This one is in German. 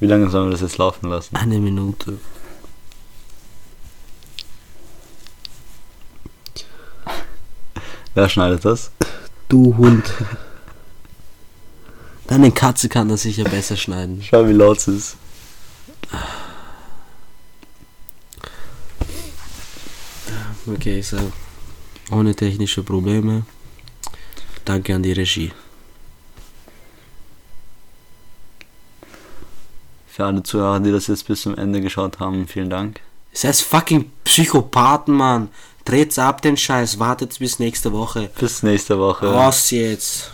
Wie lange sollen wir das jetzt laufen lassen? Eine Minute. Wer schneidet das? Du Hund. Deine Katze kann das sicher besser schneiden. Schau, wie laut es ist. Okay, so. Ohne technische Probleme. Danke an die Regie. Für alle Zuhörer, die das jetzt bis zum Ende geschaut haben, vielen Dank. Seid fucking Psychopathen, Mann. Dreht's ab den Scheiß. Wartet bis nächste Woche. Bis nächste Woche. Raus jetzt.